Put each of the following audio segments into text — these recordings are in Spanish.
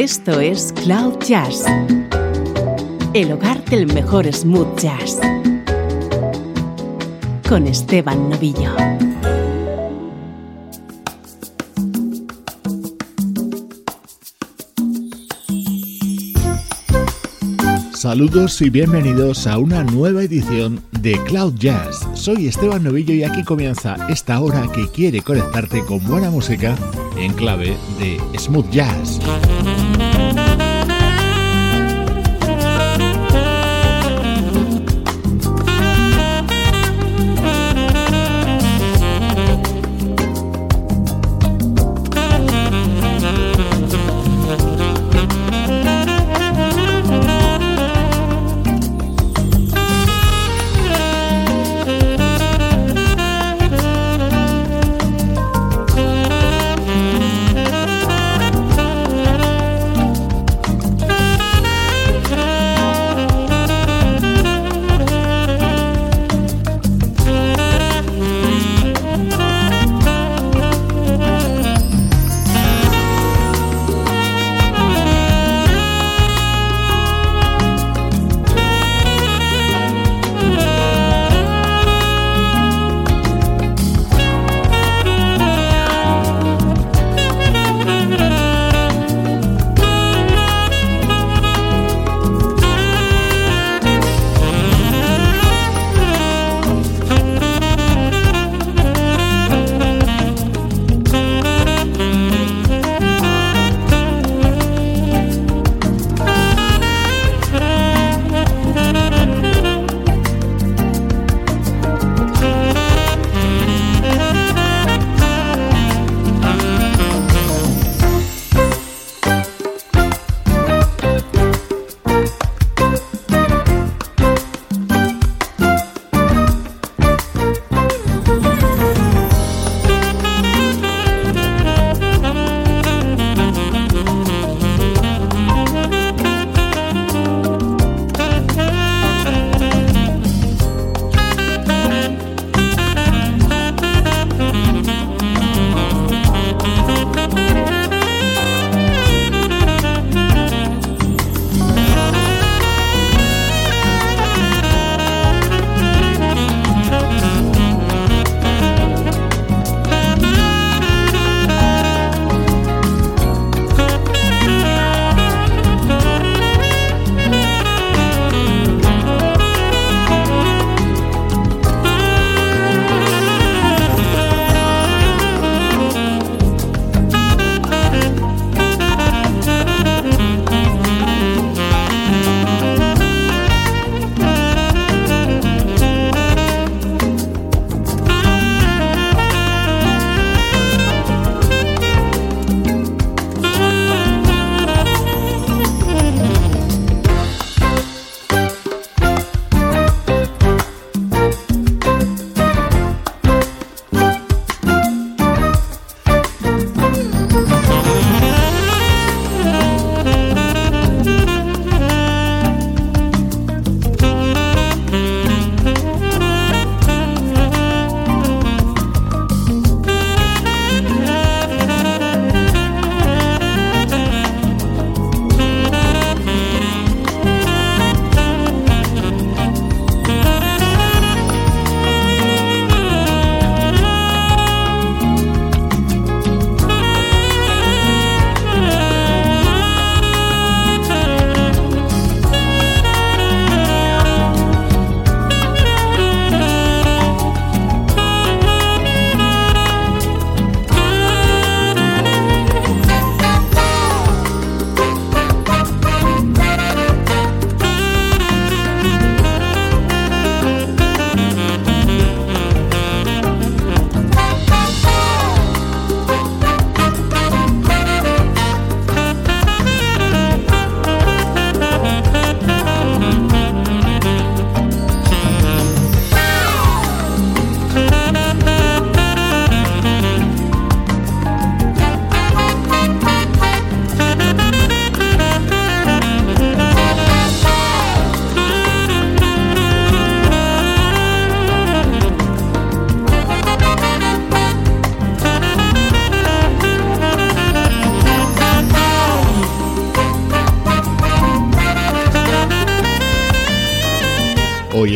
Esto es Cloud Jazz, el hogar del mejor smooth jazz, con Esteban Novillo. Saludos y bienvenidos a una nueva edición de Cloud Jazz. Soy Esteban Novillo y aquí comienza esta hora que quiere conectarte con buena música en clave de smooth jazz.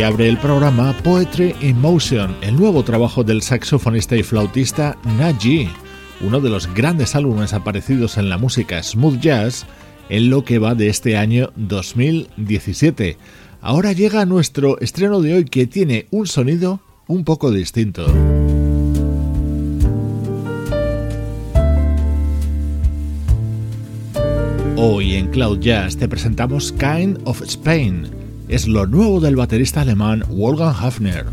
Abre el programa Poetry in Motion, el nuevo trabajo del saxofonista y flautista Naji, uno de los grandes álbumes aparecidos en la música smooth jazz en lo que va de este año 2017. Ahora llega nuestro estreno de hoy que tiene un sonido un poco distinto. Hoy en Cloud Jazz te presentamos Kind of Spain. Es lo nuevo del baterista alemán Wolfgang Hafner.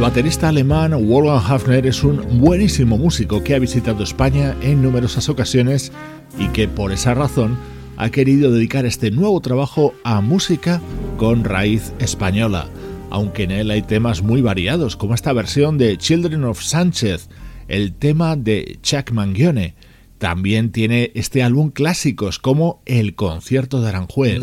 Baterista alemán Wolfgang Hafner es un buenísimo músico que ha visitado España en numerosas ocasiones y que por esa razón ha querido dedicar este nuevo trabajo a música con raíz española, aunque en él hay temas muy variados, como esta versión de Children of Sánchez, el tema de Chuck Mangione. También tiene este álbum clásicos como El concierto de Aranjuez.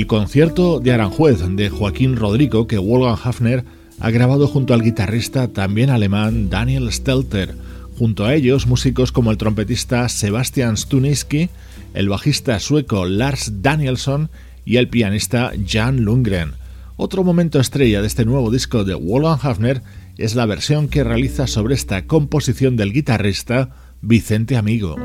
El concierto de Aranjuez de Joaquín Rodrigo que Wolfgang Hafner ha grabado junto al guitarrista también alemán Daniel Stelter. Junto a ellos, músicos como el trompetista Sebastian Stuniski, el bajista sueco Lars Danielsson y el pianista Jan Lundgren. Otro momento estrella de este nuevo disco de Wolfgang Hafner es la versión que realiza sobre esta composición del guitarrista Vicente Amigo.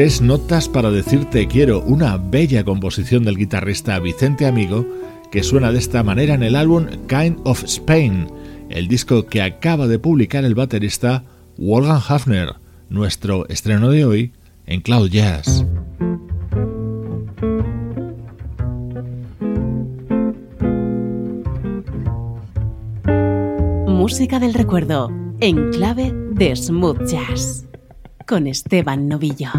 Tres notas para decirte quiero, una bella composición del guitarrista Vicente Amigo que suena de esta manera en el álbum Kind of Spain, el disco que acaba de publicar el baterista Wolfgang Hafner, nuestro estreno de hoy en Cloud Jazz. Música del recuerdo en clave de Smooth Jazz con Esteban Novillo.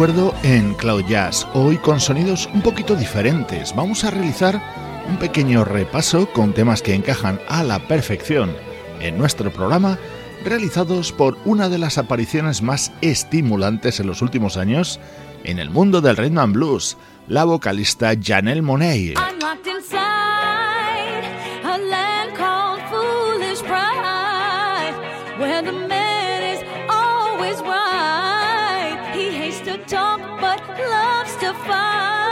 En Cloud Jazz, hoy con sonidos un poquito diferentes. Vamos a realizar un pequeño repaso con temas que encajan a la perfección en nuestro programa, realizados por una de las apariciones más estimulantes en los últimos años en el mundo del rhythm and blues, la vocalista Janelle Monet. far.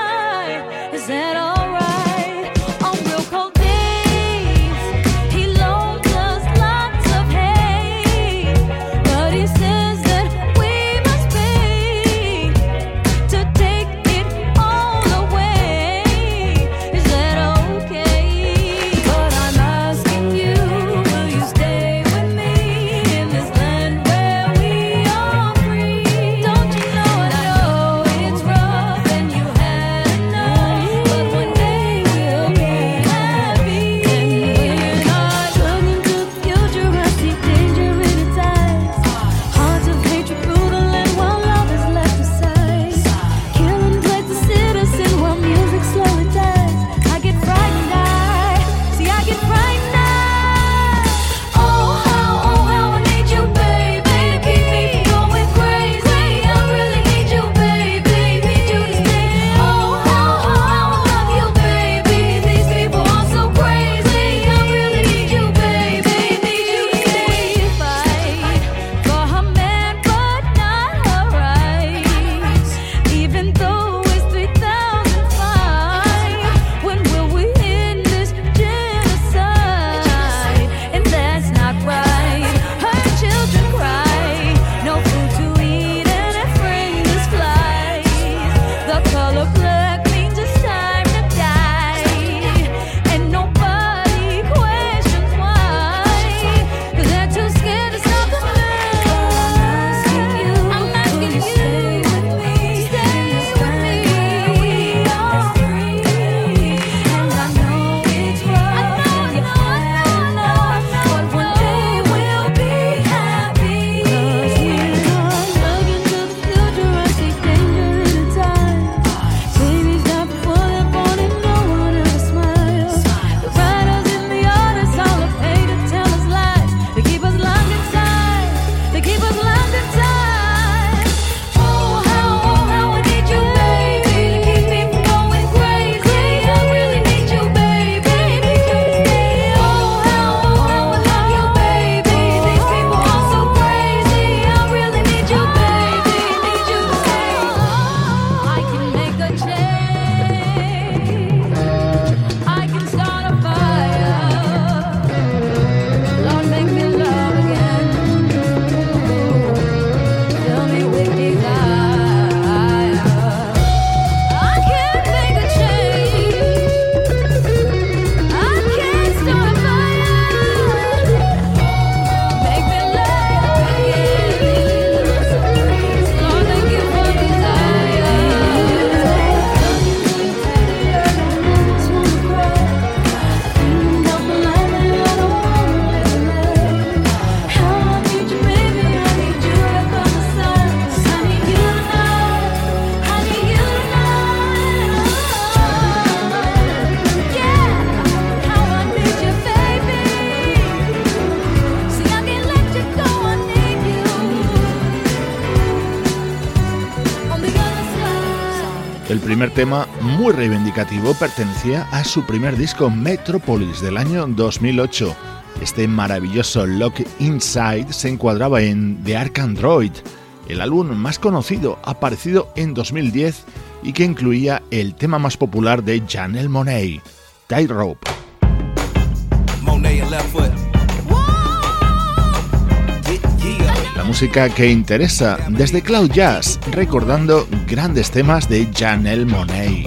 Tema, muy reivindicativo, pertenecía a su primer disco Metropolis del año 2008. Este maravilloso Lock Inside se encuadraba en The Ark Android, el álbum más conocido, aparecido en 2010 y que incluía el tema más popular de Janelle Monet, Tightrope. La música que interesa desde Cloud Jazz, recordando grandes temas de Janelle Monet.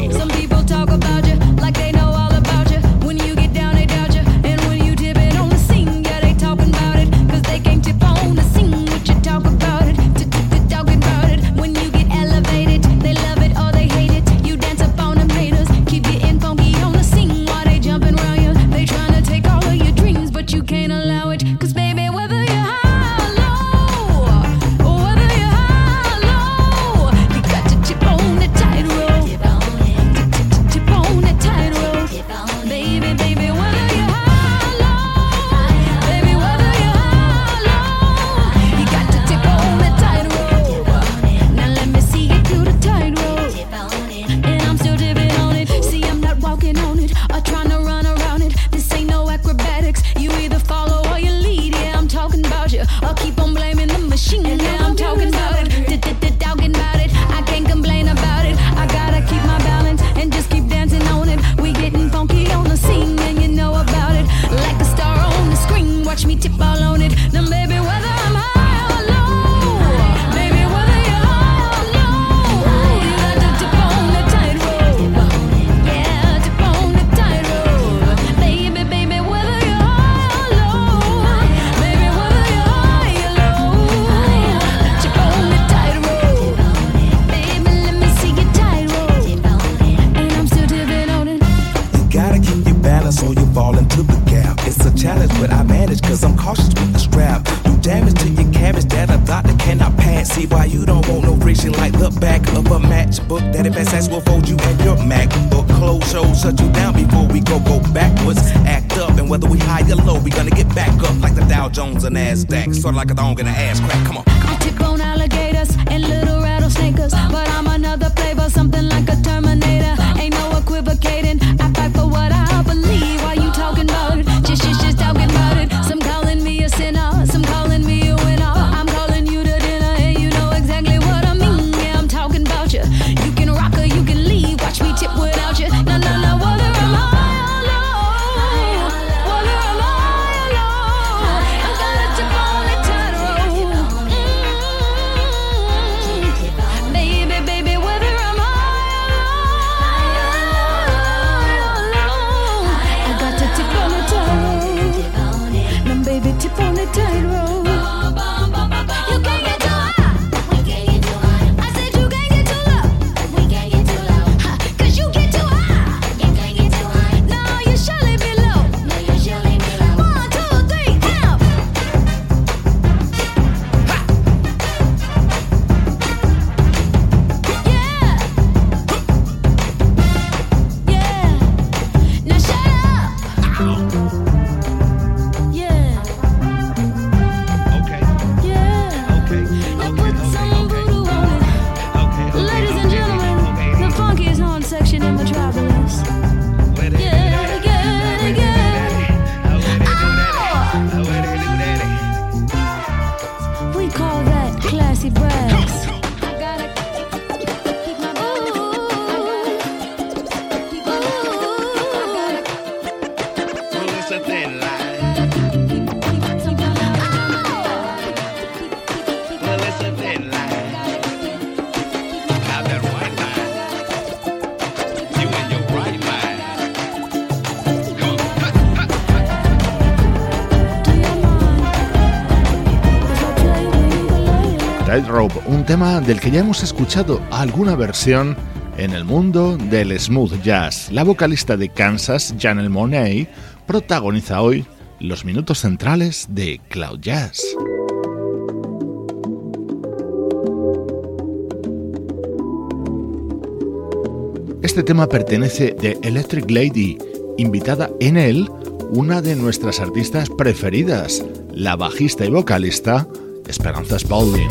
Whether we high or low, we gonna get back up like the Dow Jones and NASDAQ. Sort of like a dog in an ass crack. Come on. I tick on alligators and little rattlesnakers. But I'm another flavor, something like a Terminator. Tema del que ya hemos escuchado alguna versión en el mundo del smooth jazz. La vocalista de Kansas, Janelle Monet, protagoniza hoy los minutos centrales de Cloud Jazz. Este tema pertenece de Electric Lady, invitada en él una de nuestras artistas preferidas, la bajista y vocalista Esperanza Spalding.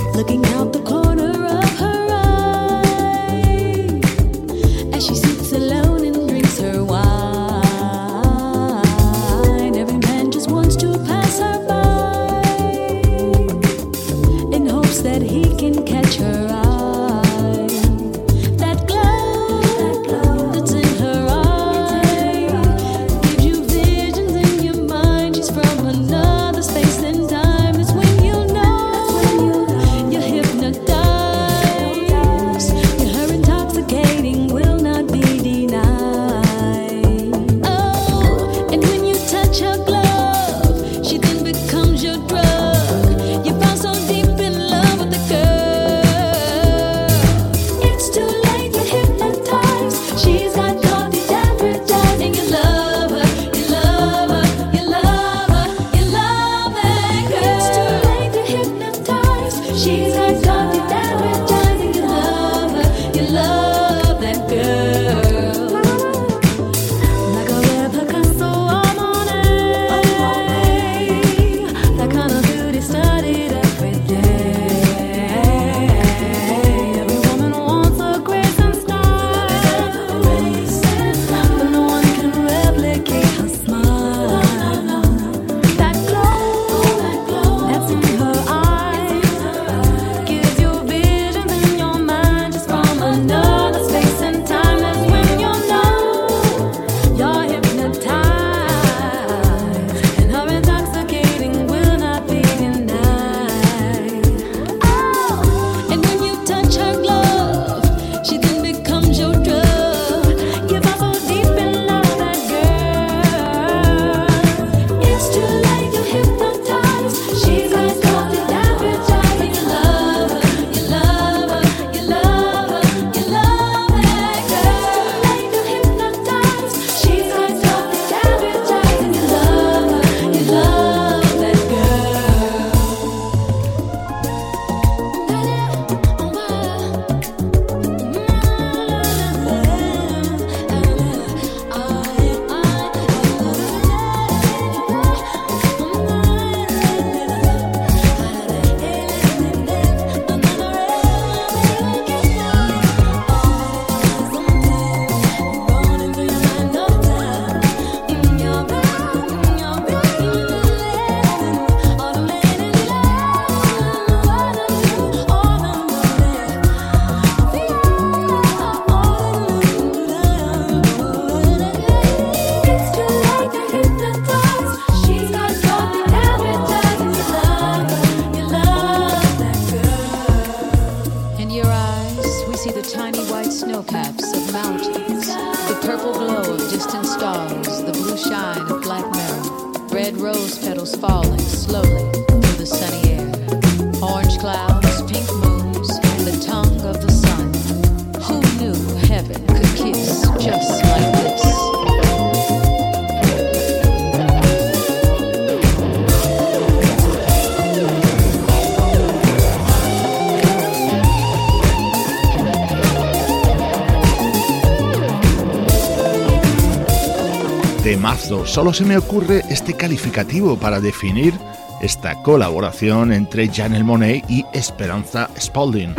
Solo se me ocurre este calificativo para definir esta colaboración entre Janelle Monet y Esperanza Spalding.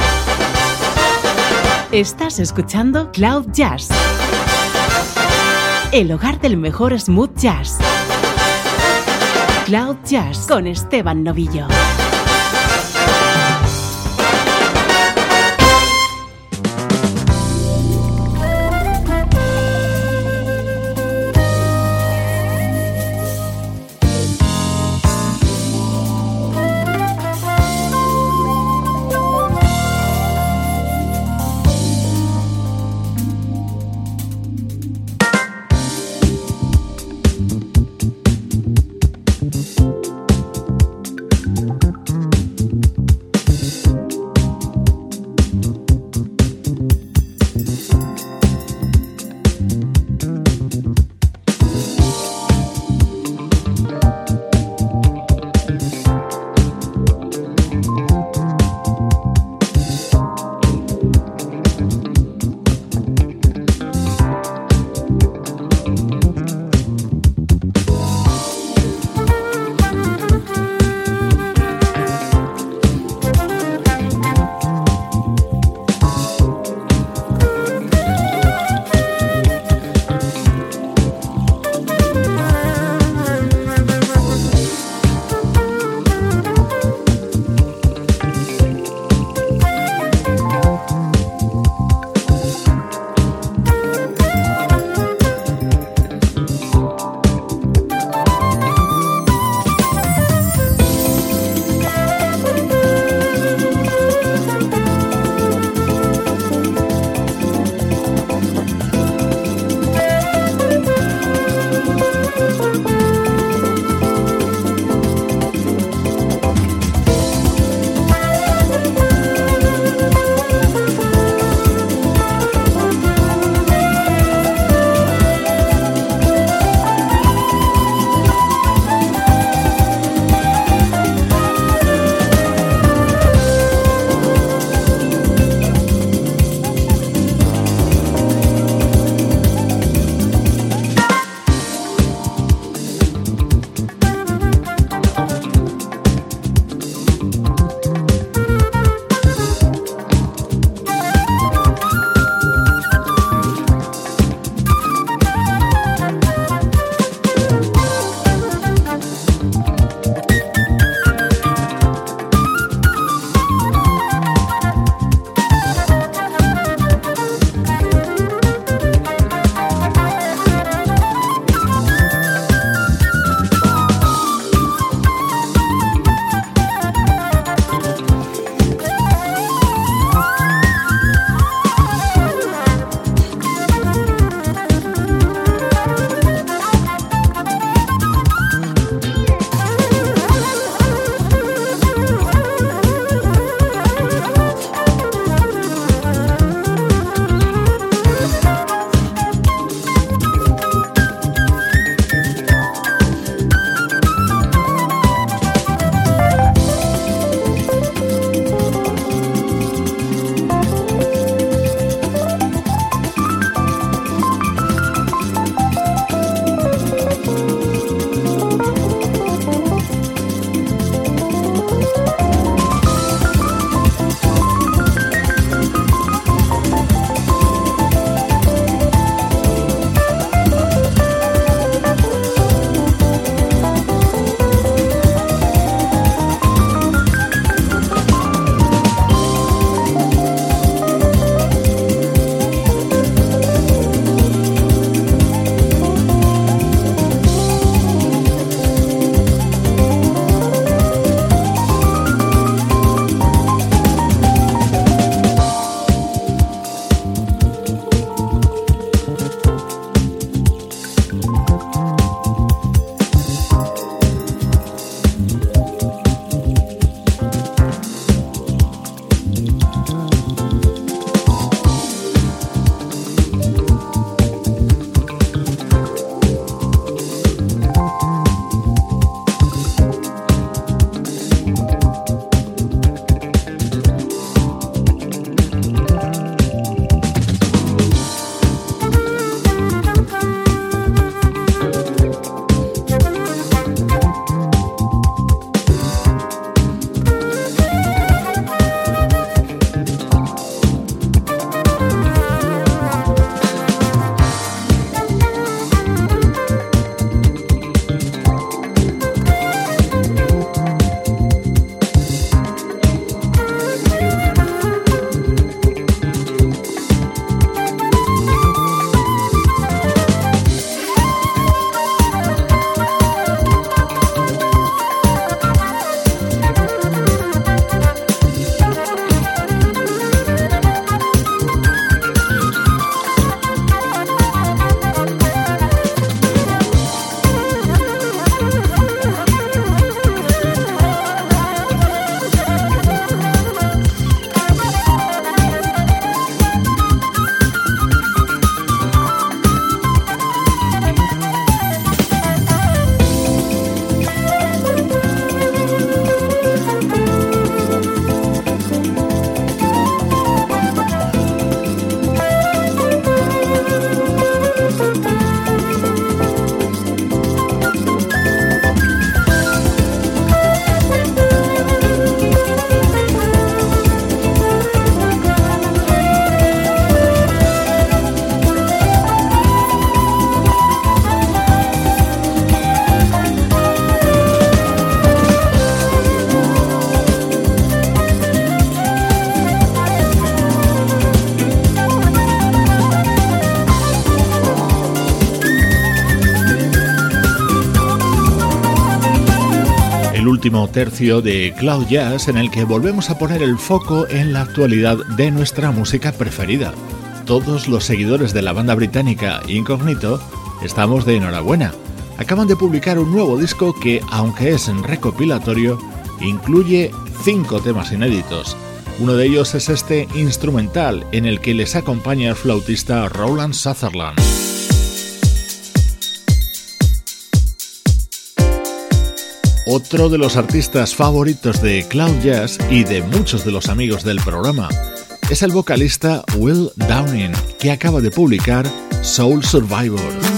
Estás escuchando Cloud Jazz, el hogar del mejor smooth jazz. Cloud Jazz con Esteban Novillo. Tercio de Cloud Jazz en el que volvemos a poner el foco en la actualidad de nuestra música preferida. Todos los seguidores de la banda británica Incognito estamos de enhorabuena. Acaban de publicar un nuevo disco que, aunque es en recopilatorio, incluye cinco temas inéditos. Uno de ellos es este instrumental en el que les acompaña el flautista Roland Sutherland. Otro de los artistas favoritos de Cloud Jazz y de muchos de los amigos del programa es el vocalista Will Downing, que acaba de publicar Soul Survivor.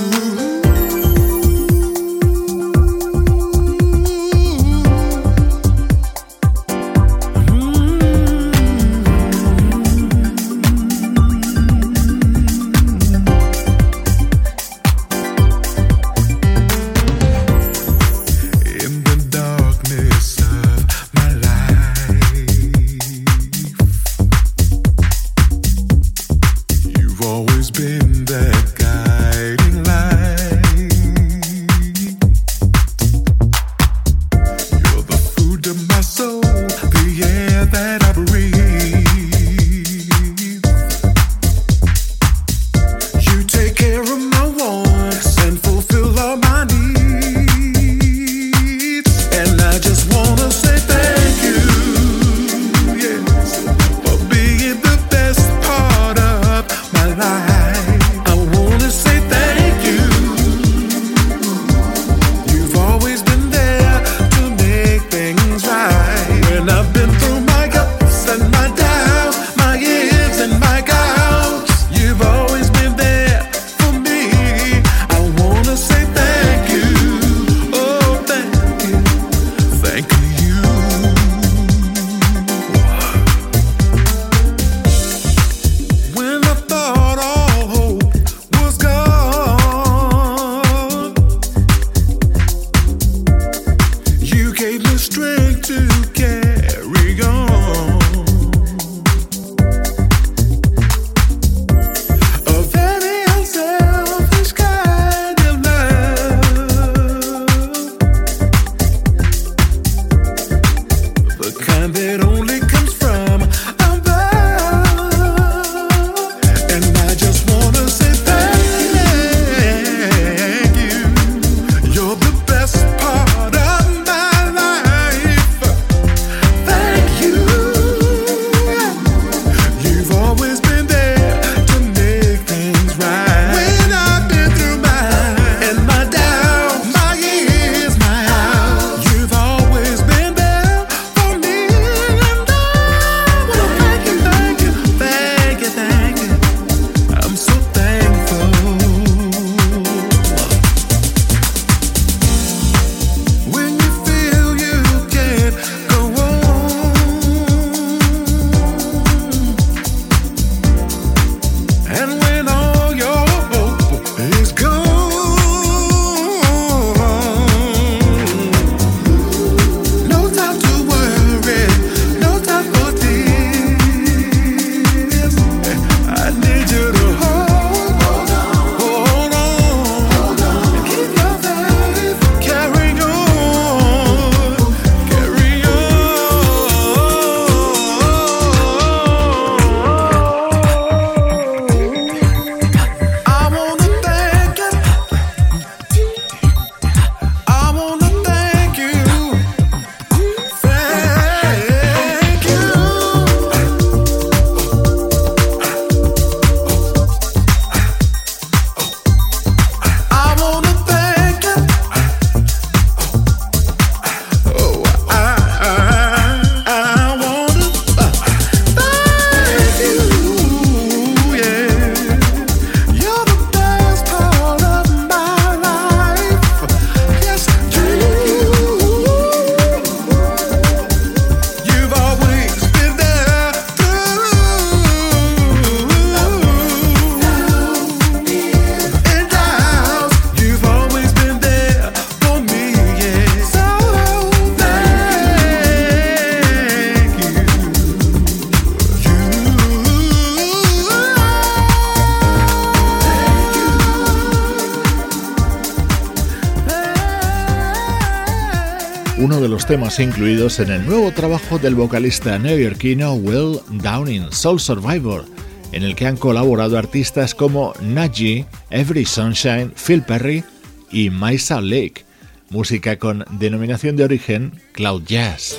Uno de los temas incluidos en el nuevo trabajo del vocalista neoyorquino Will Downing, Soul Survivor, en el que han colaborado artistas como Naji, Every Sunshine, Phil Perry y Maisa Lake, música con denominación de origen Cloud Jazz.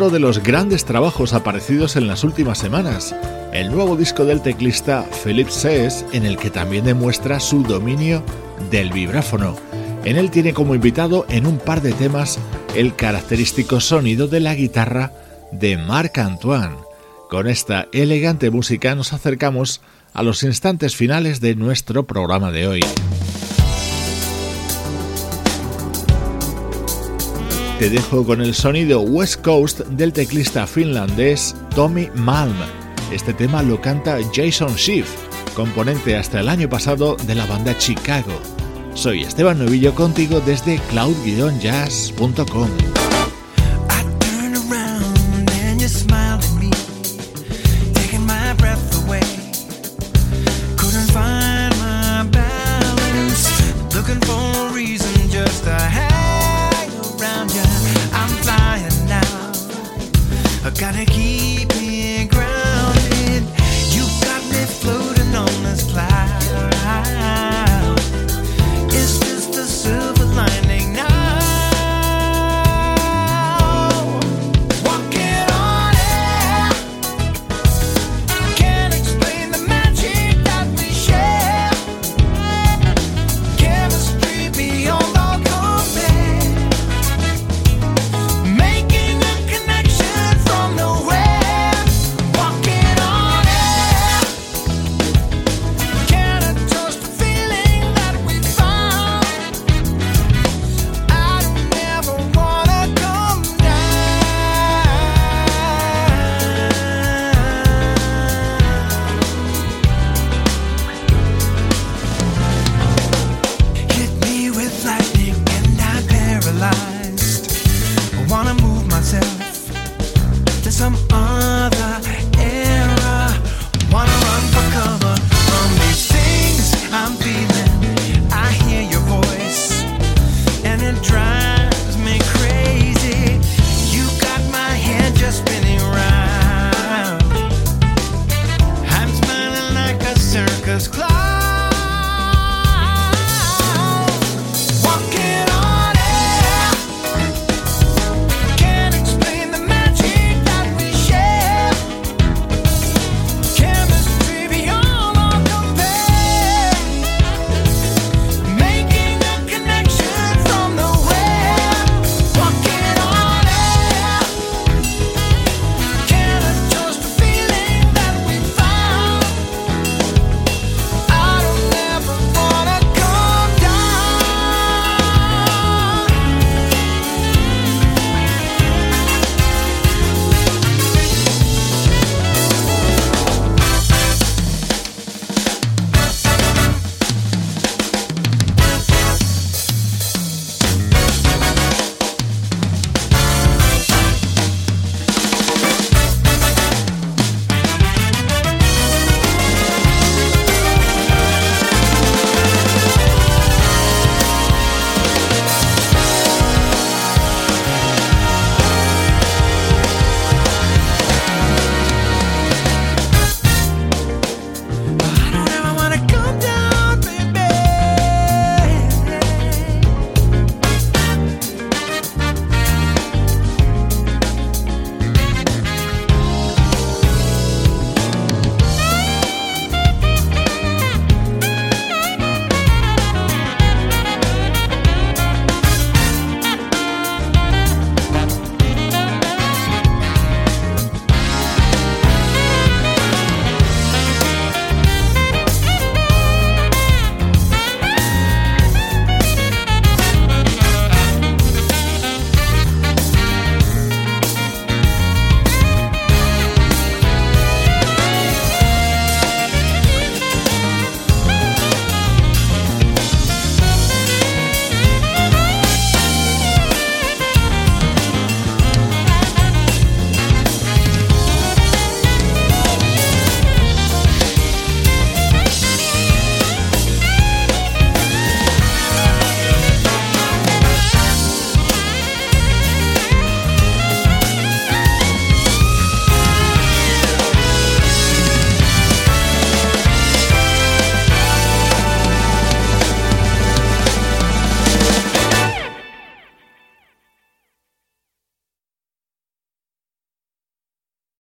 Otro de los grandes trabajos aparecidos en las últimas semanas, el nuevo disco del teclista Philip Says, en el que también demuestra su dominio del vibráfono. En él tiene como invitado en un par de temas el característico sonido de la guitarra de Marc Antoine. Con esta elegante música nos acercamos a los instantes finales de nuestro programa de hoy. Te dejo con el sonido West Coast del teclista finlandés Tommy Malm. Este tema lo canta Jason Schiff, componente hasta el año pasado de la banda Chicago. Soy Esteban Novillo contigo desde cloud-jazz.com.